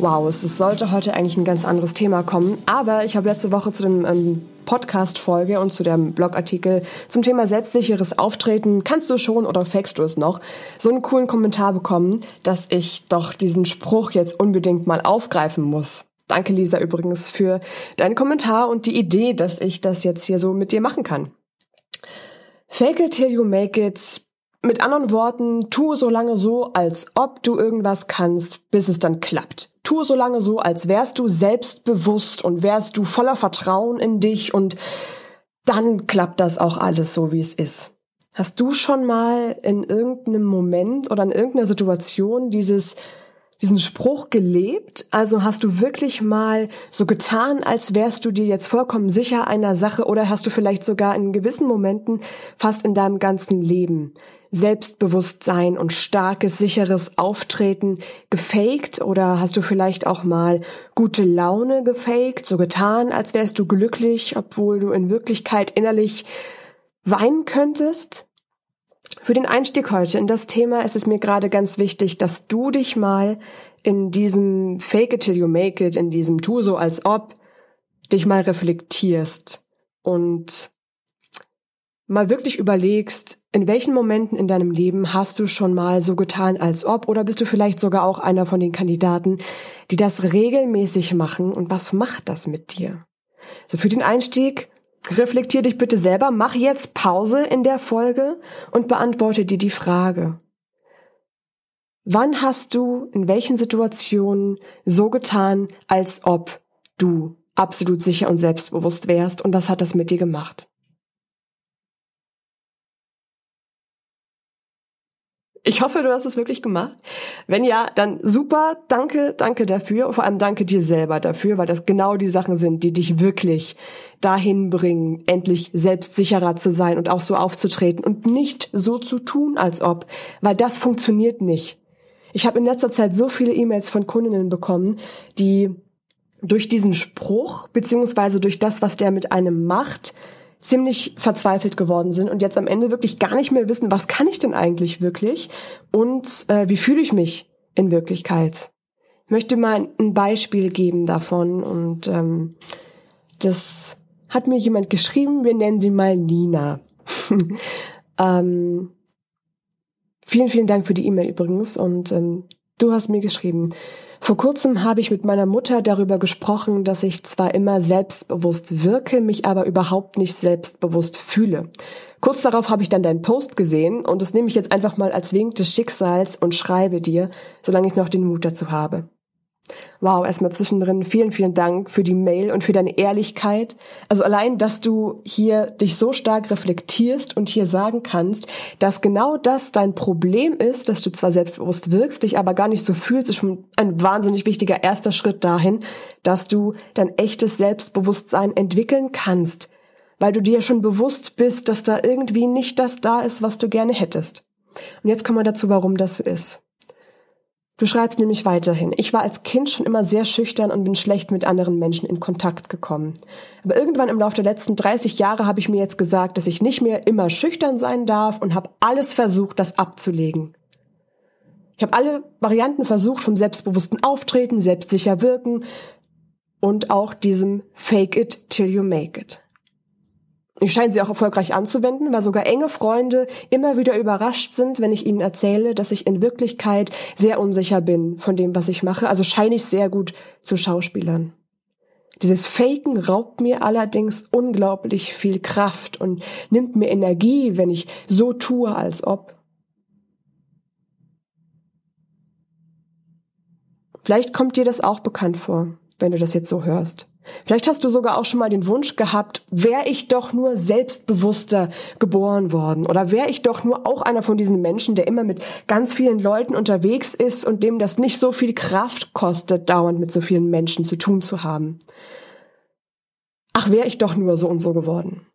Wow, es sollte heute eigentlich ein ganz anderes Thema kommen, aber ich habe letzte Woche zu dem ähm, Podcast-Folge und zu dem Blogartikel zum Thema selbstsicheres Auftreten, kannst du schon oder fakest du es noch, so einen coolen Kommentar bekommen, dass ich doch diesen Spruch jetzt unbedingt mal aufgreifen muss. Danke, Lisa, übrigens für deinen Kommentar und die Idee, dass ich das jetzt hier so mit dir machen kann. Fake it till you make it mit anderen Worten, tu so lange so, als ob du irgendwas kannst, bis es dann klappt. Tu so lange so, als wärst du selbstbewusst und wärst du voller Vertrauen in dich und dann klappt das auch alles so, wie es ist. Hast du schon mal in irgendeinem Moment oder in irgendeiner Situation dieses diesen Spruch gelebt? Also hast du wirklich mal so getan, als wärst du dir jetzt vollkommen sicher einer Sache oder hast du vielleicht sogar in gewissen Momenten fast in deinem ganzen Leben Selbstbewusstsein und starkes, sicheres Auftreten gefaked oder hast du vielleicht auch mal gute Laune gefaked, so getan, als wärst du glücklich, obwohl du in Wirklichkeit innerlich weinen könntest? Für den Einstieg heute in das Thema ist es mir gerade ganz wichtig, dass du dich mal in diesem Fake it till you make it, in diesem Tu so als ob, dich mal reflektierst und mal wirklich überlegst, in welchen Momenten in deinem Leben hast du schon mal so getan, als ob, oder bist du vielleicht sogar auch einer von den Kandidaten, die das regelmäßig machen und was macht das mit dir? So für den Einstieg Reflektier dich bitte selber, mach jetzt Pause in der Folge und beantworte dir die Frage. Wann hast du in welchen Situationen so getan, als ob du absolut sicher und selbstbewusst wärst und was hat das mit dir gemacht? Ich hoffe, du hast es wirklich gemacht. Wenn ja, dann super, danke, danke dafür. Vor allem danke dir selber dafür, weil das genau die Sachen sind, die dich wirklich dahin bringen, endlich selbstsicherer zu sein und auch so aufzutreten und nicht so zu tun, als ob, weil das funktioniert nicht. Ich habe in letzter Zeit so viele E-Mails von Kundinnen bekommen, die durch diesen Spruch beziehungsweise durch das, was der mit einem macht, ziemlich verzweifelt geworden sind und jetzt am Ende wirklich gar nicht mehr wissen, was kann ich denn eigentlich wirklich und äh, wie fühle ich mich in Wirklichkeit. Ich möchte mal ein Beispiel geben davon und ähm, das hat mir jemand geschrieben, wir nennen sie mal Nina. ähm, vielen, vielen Dank für die E-Mail übrigens und ähm, du hast mir geschrieben, vor kurzem habe ich mit meiner Mutter darüber gesprochen, dass ich zwar immer selbstbewusst wirke, mich aber überhaupt nicht selbstbewusst fühle. Kurz darauf habe ich dann deinen Post gesehen und das nehme ich jetzt einfach mal als Wink des Schicksals und schreibe dir, solange ich noch den Mut dazu habe. Wow, erstmal zwischendrin vielen, vielen Dank für die Mail und für deine Ehrlichkeit. Also allein, dass du hier dich so stark reflektierst und hier sagen kannst, dass genau das dein Problem ist, dass du zwar selbstbewusst wirkst, dich aber gar nicht so fühlst, ist schon ein wahnsinnig wichtiger erster Schritt dahin, dass du dein echtes Selbstbewusstsein entwickeln kannst, weil du dir schon bewusst bist, dass da irgendwie nicht das da ist, was du gerne hättest. Und jetzt kommen wir dazu, warum das so ist. Du schreibst nämlich weiterhin, ich war als Kind schon immer sehr schüchtern und bin schlecht mit anderen Menschen in Kontakt gekommen. Aber irgendwann im Laufe der letzten 30 Jahre habe ich mir jetzt gesagt, dass ich nicht mehr immer schüchtern sein darf und habe alles versucht, das abzulegen. Ich habe alle Varianten versucht, vom selbstbewussten Auftreten, selbstsicher wirken und auch diesem Fake it till you make it. Ich scheine sie auch erfolgreich anzuwenden, weil sogar enge Freunde immer wieder überrascht sind, wenn ich ihnen erzähle, dass ich in Wirklichkeit sehr unsicher bin von dem, was ich mache. Also scheine ich sehr gut zu Schauspielern. Dieses Faken raubt mir allerdings unglaublich viel Kraft und nimmt mir Energie, wenn ich so tue, als ob. Vielleicht kommt dir das auch bekannt vor, wenn du das jetzt so hörst. Vielleicht hast du sogar auch schon mal den Wunsch gehabt, wäre ich doch nur selbstbewusster geboren worden oder wäre ich doch nur auch einer von diesen Menschen, der immer mit ganz vielen Leuten unterwegs ist und dem das nicht so viel Kraft kostet, dauernd mit so vielen Menschen zu tun zu haben. ach, wäre ich doch nur so und so geworden.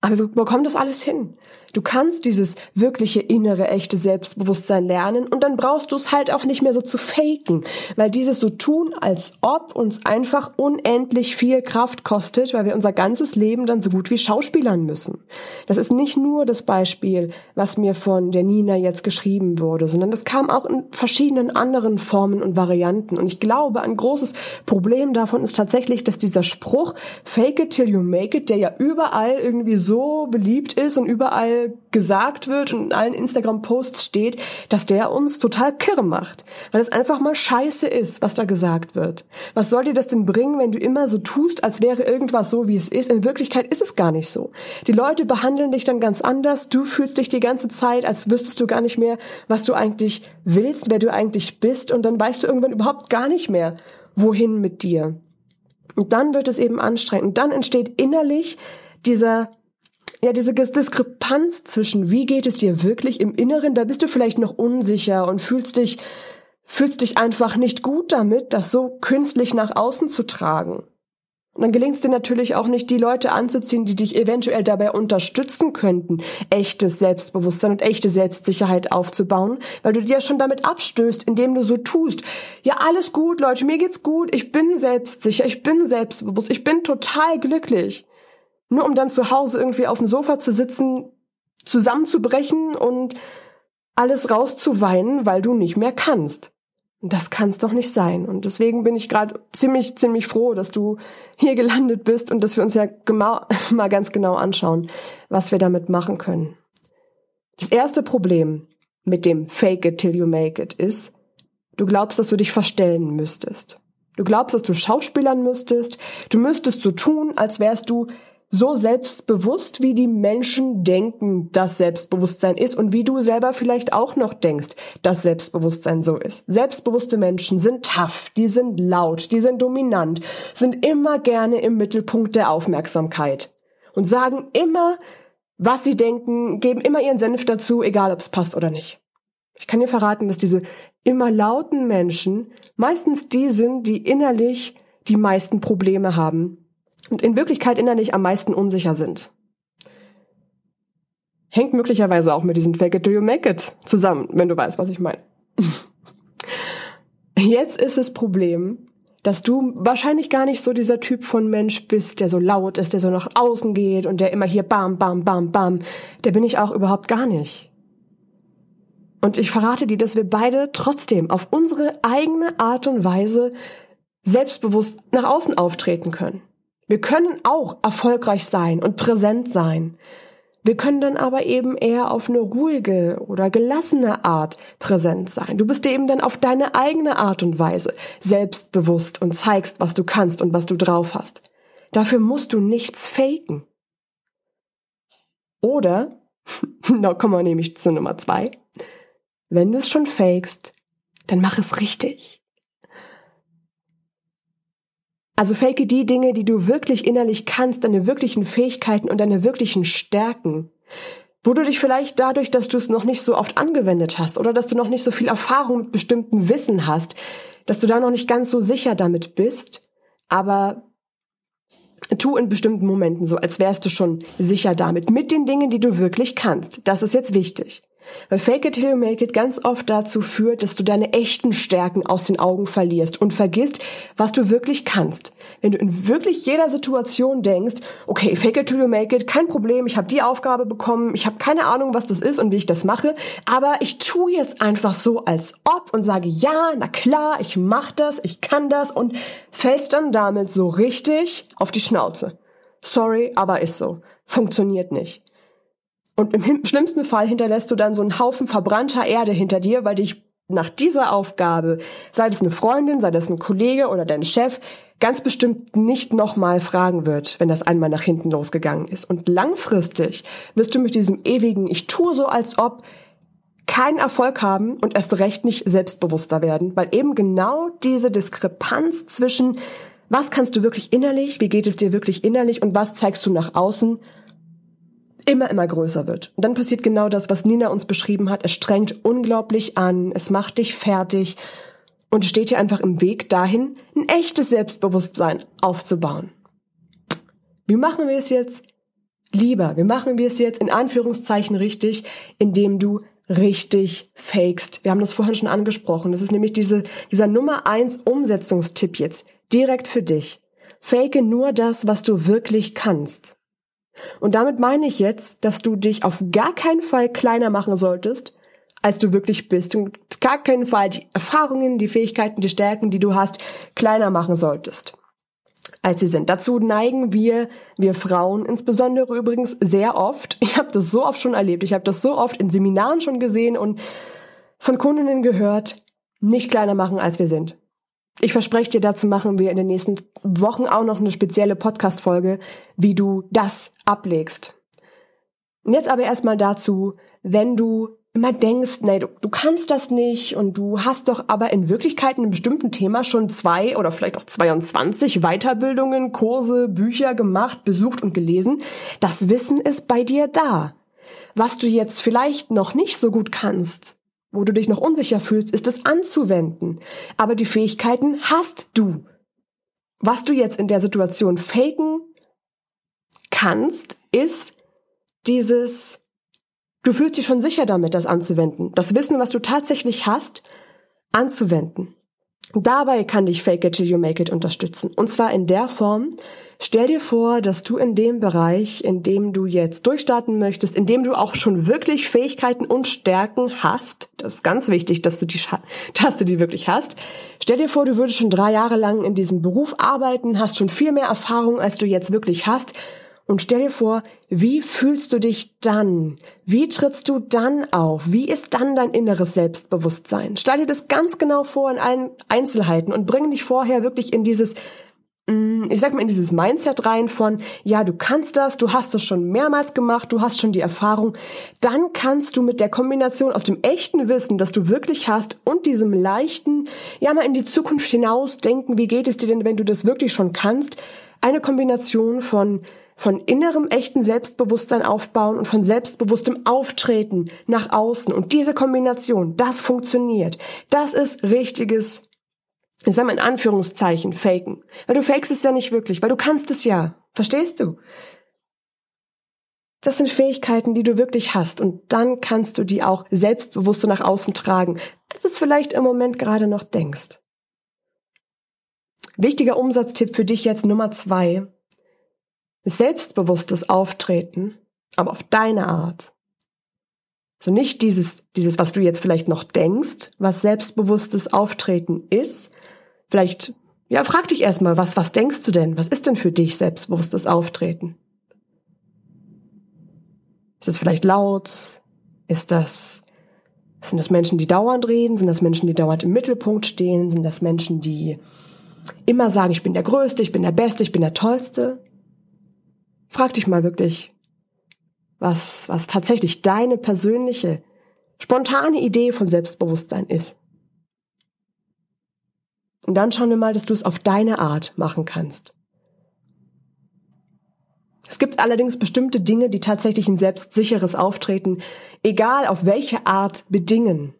Aber wir bekommen das alles hin. Du kannst dieses wirkliche innere, echte Selbstbewusstsein lernen und dann brauchst du es halt auch nicht mehr so zu faken, weil dieses so tun, als ob uns einfach unendlich viel Kraft kostet, weil wir unser ganzes Leben dann so gut wie Schauspielern müssen. Das ist nicht nur das Beispiel, was mir von der Nina jetzt geschrieben wurde, sondern das kam auch in verschiedenen anderen Formen und Varianten. Und ich glaube, ein großes Problem davon ist tatsächlich, dass dieser Spruch, fake it till you make it, der ja überall irgendwie beliebt ist und überall gesagt wird und in allen Instagram-Posts steht, dass der uns total kirre macht. Weil es einfach mal scheiße ist, was da gesagt wird. Was soll dir das denn bringen, wenn du immer so tust, als wäre irgendwas so, wie es ist? In Wirklichkeit ist es gar nicht so. Die Leute behandeln dich dann ganz anders. Du fühlst dich die ganze Zeit, als wüsstest du gar nicht mehr, was du eigentlich willst, wer du eigentlich bist. Und dann weißt du irgendwann überhaupt gar nicht mehr, wohin mit dir. Und dann wird es eben anstrengend. Und dann entsteht innerlich dieser ja, diese Diskrepanz zwischen wie geht es dir wirklich im Inneren, da bist du vielleicht noch unsicher und fühlst dich, fühlst dich einfach nicht gut damit, das so künstlich nach außen zu tragen. Und dann gelingt es dir natürlich auch nicht, die Leute anzuziehen, die dich eventuell dabei unterstützen könnten, echtes Selbstbewusstsein und echte Selbstsicherheit aufzubauen, weil du dir schon damit abstößt, indem du so tust. Ja, alles gut, Leute, mir geht's gut, ich bin selbstsicher, ich bin selbstbewusst, ich bin total glücklich. Nur um dann zu Hause irgendwie auf dem Sofa zu sitzen, zusammenzubrechen und alles rauszuweinen, weil du nicht mehr kannst. Das kann's doch nicht sein. Und deswegen bin ich gerade ziemlich, ziemlich froh, dass du hier gelandet bist und dass wir uns ja mal ganz genau anschauen, was wir damit machen können. Das erste Problem mit dem Fake it till you make it ist, du glaubst, dass du dich verstellen müsstest. Du glaubst, dass du schauspielern müsstest. Du müsstest so tun, als wärst du so selbstbewusst, wie die Menschen denken, dass Selbstbewusstsein ist und wie du selber vielleicht auch noch denkst, dass Selbstbewusstsein so ist. Selbstbewusste Menschen sind tough, die sind laut, die sind dominant, sind immer gerne im Mittelpunkt der Aufmerksamkeit und sagen immer, was sie denken, geben immer ihren Senf dazu, egal ob es passt oder nicht. Ich kann dir verraten, dass diese immer lauten Menschen meistens die sind, die innerlich die meisten Probleme haben und in Wirklichkeit innerlich am meisten unsicher sind. Hängt möglicherweise auch mit diesem Fake it till you make it zusammen, wenn du weißt, was ich meine. Jetzt ist das Problem, dass du wahrscheinlich gar nicht so dieser Typ von Mensch bist, der so laut ist, der so nach außen geht und der immer hier bam, bam, bam, bam. Der bin ich auch überhaupt gar nicht. Und ich verrate dir, dass wir beide trotzdem auf unsere eigene Art und Weise selbstbewusst nach außen auftreten können. Wir können auch erfolgreich sein und präsent sein. Wir können dann aber eben eher auf eine ruhige oder gelassene Art präsent sein. Du bist eben dann auf deine eigene Art und Weise selbstbewusst und zeigst, was du kannst und was du drauf hast. Dafür musst du nichts faken. Oder, da kommen wir nämlich zu Nummer zwei, wenn du es schon fakest, dann mach es richtig. Also fake die Dinge, die du wirklich innerlich kannst, deine wirklichen Fähigkeiten und deine wirklichen Stärken. Wo du dich vielleicht dadurch, dass du es noch nicht so oft angewendet hast oder dass du noch nicht so viel Erfahrung mit bestimmten Wissen hast, dass du da noch nicht ganz so sicher damit bist, aber tu in bestimmten Momenten so, als wärst du schon sicher damit, mit den Dingen, die du wirklich kannst. Das ist jetzt wichtig. Weil Fake it till you make it ganz oft dazu führt, dass du deine echten Stärken aus den Augen verlierst und vergisst, was du wirklich kannst. Wenn du in wirklich jeder Situation denkst, okay, fake it till you make it, kein Problem, ich habe die Aufgabe bekommen, ich habe keine Ahnung, was das ist und wie ich das mache, aber ich tu jetzt einfach so als ob und sage, ja, na klar, ich mach das, ich kann das und fällst dann damit so richtig auf die Schnauze. Sorry, aber ist so. Funktioniert nicht. Und im schlimmsten Fall hinterlässt du dann so einen Haufen verbrannter Erde hinter dir, weil dich nach dieser Aufgabe, sei das eine Freundin, sei das ein Kollege oder dein Chef, ganz bestimmt nicht nochmal fragen wird, wenn das einmal nach hinten losgegangen ist. Und langfristig wirst du mit diesem ewigen Ich tue so, als ob keinen Erfolg haben und erst recht nicht selbstbewusster werden, weil eben genau diese Diskrepanz zwischen was kannst du wirklich innerlich, wie geht es dir wirklich innerlich und was zeigst du nach außen, immer, immer größer wird. Und dann passiert genau das, was Nina uns beschrieben hat. Es strengt unglaublich an, es macht dich fertig und steht dir einfach im Weg dahin, ein echtes Selbstbewusstsein aufzubauen. Wie machen wir es jetzt lieber? Wie machen wir es jetzt in Anführungszeichen richtig, indem du richtig fakest? Wir haben das vorhin schon angesprochen. Das ist nämlich diese, dieser Nummer eins Umsetzungstipp jetzt. Direkt für dich. Fake nur das, was du wirklich kannst. Und damit meine ich jetzt, dass du dich auf gar keinen Fall kleiner machen solltest, als du wirklich bist. Und gar keinen Fall die Erfahrungen, die Fähigkeiten, die Stärken, die du hast, kleiner machen solltest als sie sind. Dazu neigen wir, wir Frauen insbesondere übrigens sehr oft. Ich habe das so oft schon erlebt. Ich habe das so oft in Seminaren schon gesehen und von Kundinnen gehört, nicht kleiner machen, als wir sind. Ich verspreche dir, dazu machen wir in den nächsten Wochen auch noch eine spezielle Podcast-Folge, wie du das ablegst. Und jetzt aber erstmal dazu, wenn du immer denkst, nee, du, du kannst das nicht und du hast doch aber in Wirklichkeit in einem bestimmten Thema schon zwei oder vielleicht auch 22 Weiterbildungen, Kurse, Bücher gemacht, besucht und gelesen. Das Wissen ist bei dir da. Was du jetzt vielleicht noch nicht so gut kannst, wo du dich noch unsicher fühlst, ist es anzuwenden. Aber die Fähigkeiten hast du. Was du jetzt in der Situation faken kannst, ist dieses Du fühlst dich schon sicher damit, das anzuwenden. Das Wissen, was du tatsächlich hast, anzuwenden. Dabei kann dich Fake It Till You Make It unterstützen. Und zwar in der Form, stell dir vor, dass du in dem Bereich, in dem du jetzt durchstarten möchtest, in dem du auch schon wirklich Fähigkeiten und Stärken hast, das ist ganz wichtig, dass du die, dass du die wirklich hast. Stell dir vor, du würdest schon drei Jahre lang in diesem Beruf arbeiten, hast schon viel mehr Erfahrung, als du jetzt wirklich hast und stell dir vor, wie fühlst du dich dann? Wie trittst du dann auf? Wie ist dann dein inneres Selbstbewusstsein? Stell dir das ganz genau vor in allen Einzelheiten und bring dich vorher wirklich in dieses, mm, ich sag mal, in dieses Mindset rein von, ja, du kannst das, du hast das schon mehrmals gemacht, du hast schon die Erfahrung. Dann kannst du mit der Kombination aus dem echten Wissen, das du wirklich hast und diesem leichten, ja, mal in die Zukunft hinaus denken, wie geht es dir denn, wenn du das wirklich schon kannst? Eine Kombination von von innerem echten Selbstbewusstsein aufbauen und von selbstbewusstem Auftreten nach außen. Und diese Kombination, das funktioniert. Das ist richtiges, ich sag mal in Anführungszeichen, faken. Weil du fakest es ja nicht wirklich, weil du kannst es ja. Verstehst du? Das sind Fähigkeiten, die du wirklich hast und dann kannst du die auch selbstbewusster nach außen tragen, als es vielleicht im Moment gerade noch denkst. Wichtiger Umsatztipp für dich jetzt Nummer zwei selbstbewusstes Auftreten, aber auf deine Art. So nicht dieses, dieses, was du jetzt vielleicht noch denkst, was selbstbewusstes Auftreten ist. Vielleicht, ja, frag dich erstmal, was, was denkst du denn? Was ist denn für dich selbstbewusstes Auftreten? Ist es vielleicht laut? Ist das, sind das Menschen, die dauernd reden? Sind das Menschen, die dauernd im Mittelpunkt stehen? Sind das Menschen, die immer sagen, ich bin der Größte, ich bin der Beste, ich bin der Tollste? Frag dich mal wirklich, was, was tatsächlich deine persönliche, spontane Idee von Selbstbewusstsein ist. Und dann schauen wir mal, dass du es auf deine Art machen kannst. Es gibt allerdings bestimmte Dinge, die tatsächlich ein selbstsicheres Auftreten, egal auf welche Art, bedingen.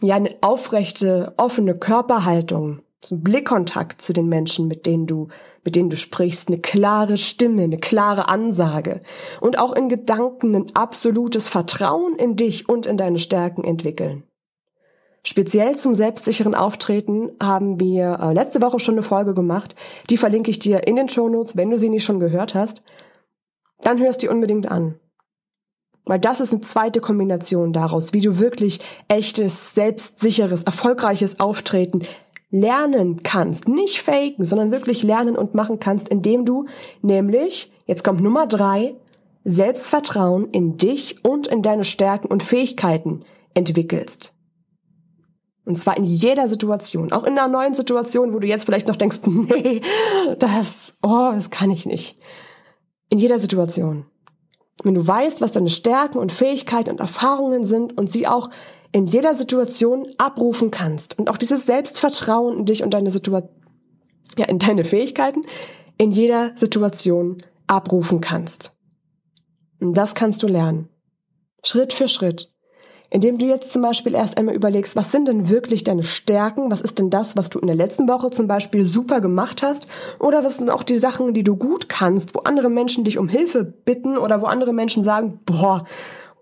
Ja, eine aufrechte, offene Körperhaltung, Blickkontakt zu den Menschen, mit denen du, mit denen du sprichst, eine klare Stimme, eine klare Ansage und auch in Gedanken ein absolutes Vertrauen in dich und in deine Stärken entwickeln. Speziell zum selbstsicheren Auftreten haben wir äh, letzte Woche schon eine Folge gemacht. Die verlinke ich dir in den Shownotes, wenn du sie nicht schon gehört hast. Dann hörst die unbedingt an. Weil das ist eine zweite Kombination daraus, wie du wirklich echtes, selbstsicheres, erfolgreiches Auftreten lernen kannst. Nicht faken, sondern wirklich lernen und machen kannst, indem du nämlich, jetzt kommt Nummer drei, Selbstvertrauen in dich und in deine Stärken und Fähigkeiten entwickelst. Und zwar in jeder Situation, auch in einer neuen Situation, wo du jetzt vielleicht noch denkst, nee, das, oh, das kann ich nicht. In jeder Situation. Wenn du weißt, was deine Stärken und Fähigkeiten und Erfahrungen sind und sie auch in jeder Situation abrufen kannst und auch dieses Selbstvertrauen in dich und deine Situation, ja, in deine Fähigkeiten in jeder Situation abrufen kannst. Und das kannst du lernen. Schritt für Schritt. Indem du jetzt zum Beispiel erst einmal überlegst, was sind denn wirklich deine Stärken? Was ist denn das, was du in der letzten Woche zum Beispiel super gemacht hast? Oder was sind auch die Sachen, die du gut kannst, wo andere Menschen dich um Hilfe bitten oder wo andere Menschen sagen, boah,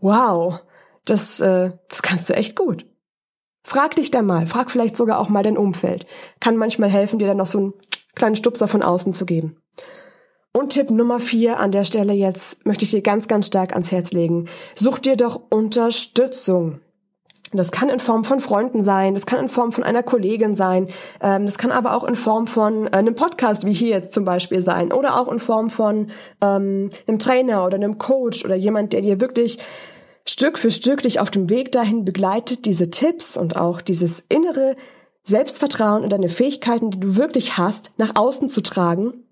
wow, das, äh, das kannst du echt gut. Frag dich da mal, frag vielleicht sogar auch mal dein Umfeld. Kann manchmal helfen, dir dann noch so einen kleinen Stupser von außen zu geben. Und Tipp Nummer vier an der Stelle jetzt möchte ich dir ganz, ganz stark ans Herz legen. Such dir doch Unterstützung. Das kann in Form von Freunden sein, das kann in Form von einer Kollegin sein, ähm, das kann aber auch in Form von äh, einem Podcast wie hier jetzt zum Beispiel sein oder auch in Form von ähm, einem Trainer oder einem Coach oder jemand, der dir wirklich Stück für Stück dich auf dem Weg dahin begleitet, diese Tipps und auch dieses innere Selbstvertrauen und deine Fähigkeiten, die du wirklich hast, nach außen zu tragen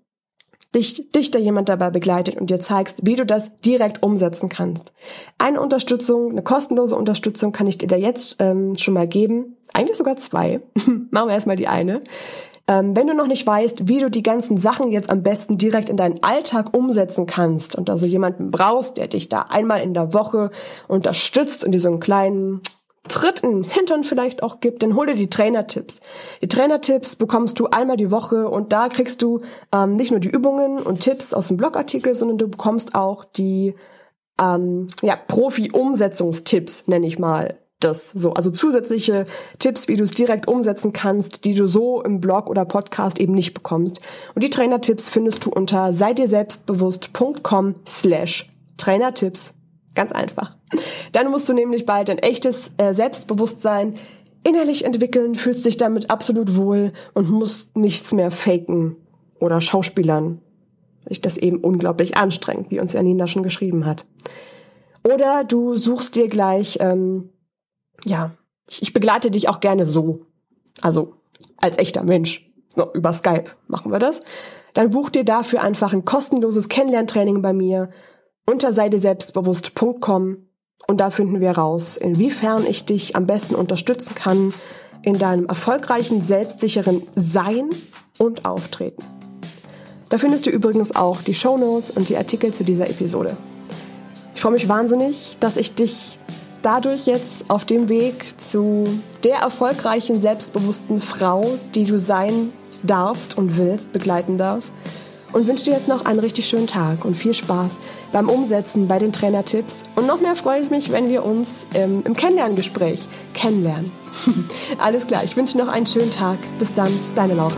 dich, dich da jemand dabei begleitet und dir zeigst, wie du das direkt umsetzen kannst. Eine Unterstützung, eine kostenlose Unterstützung kann ich dir da jetzt ähm, schon mal geben. Eigentlich sogar zwei. Machen wir erstmal die eine. Ähm, wenn du noch nicht weißt, wie du die ganzen Sachen jetzt am besten direkt in deinen Alltag umsetzen kannst und da so jemanden brauchst, der dich da einmal in der Woche unterstützt und dir so einen kleinen Tritt in den Hintern vielleicht auch gibt, dann hol dir die Trainertipps. Die Trainertipps bekommst du einmal die Woche und da kriegst du ähm, nicht nur die Übungen und Tipps aus dem Blogartikel, sondern du bekommst auch die ähm, ja, Profi-Umsetzungstipps, nenne ich mal das so. Also zusätzliche Tipps, wie du es direkt umsetzen kannst, die du so im Blog oder Podcast eben nicht bekommst. Und die Trainertipps findest du unter sei dir selbstbewusst.com slash Trainertipps. Ganz einfach. Dann musst du nämlich bald ein echtes äh, Selbstbewusstsein innerlich entwickeln, fühlst dich damit absolut wohl und musst nichts mehr faken oder schauspielern. Sich das eben unglaublich anstrengt, wie uns Janina schon geschrieben hat. Oder du suchst dir gleich, ähm, ja, ich, ich begleite dich auch gerne so. Also als echter Mensch. So, über Skype machen wir das. Dann buch dir dafür einfach ein kostenloses Kennenlerntraining bei mir unter selbstbewusst.com und da finden wir raus, inwiefern ich dich am besten unterstützen kann in deinem erfolgreichen, selbstsicheren Sein und Auftreten. Da findest du übrigens auch die Show Notes und die Artikel zu dieser Episode. Ich freue mich wahnsinnig, dass ich dich dadurch jetzt auf dem Weg zu der erfolgreichen, selbstbewussten Frau, die du sein darfst und willst, begleiten darf und wünsche dir jetzt noch einen richtig schönen Tag und viel Spaß beim Umsetzen bei den Trainertipps. Und noch mehr freue ich mich, wenn wir uns ähm, im Kennenlerngespräch kennenlernen. Alles klar, ich wünsche noch einen schönen Tag. Bis dann, deine Laura.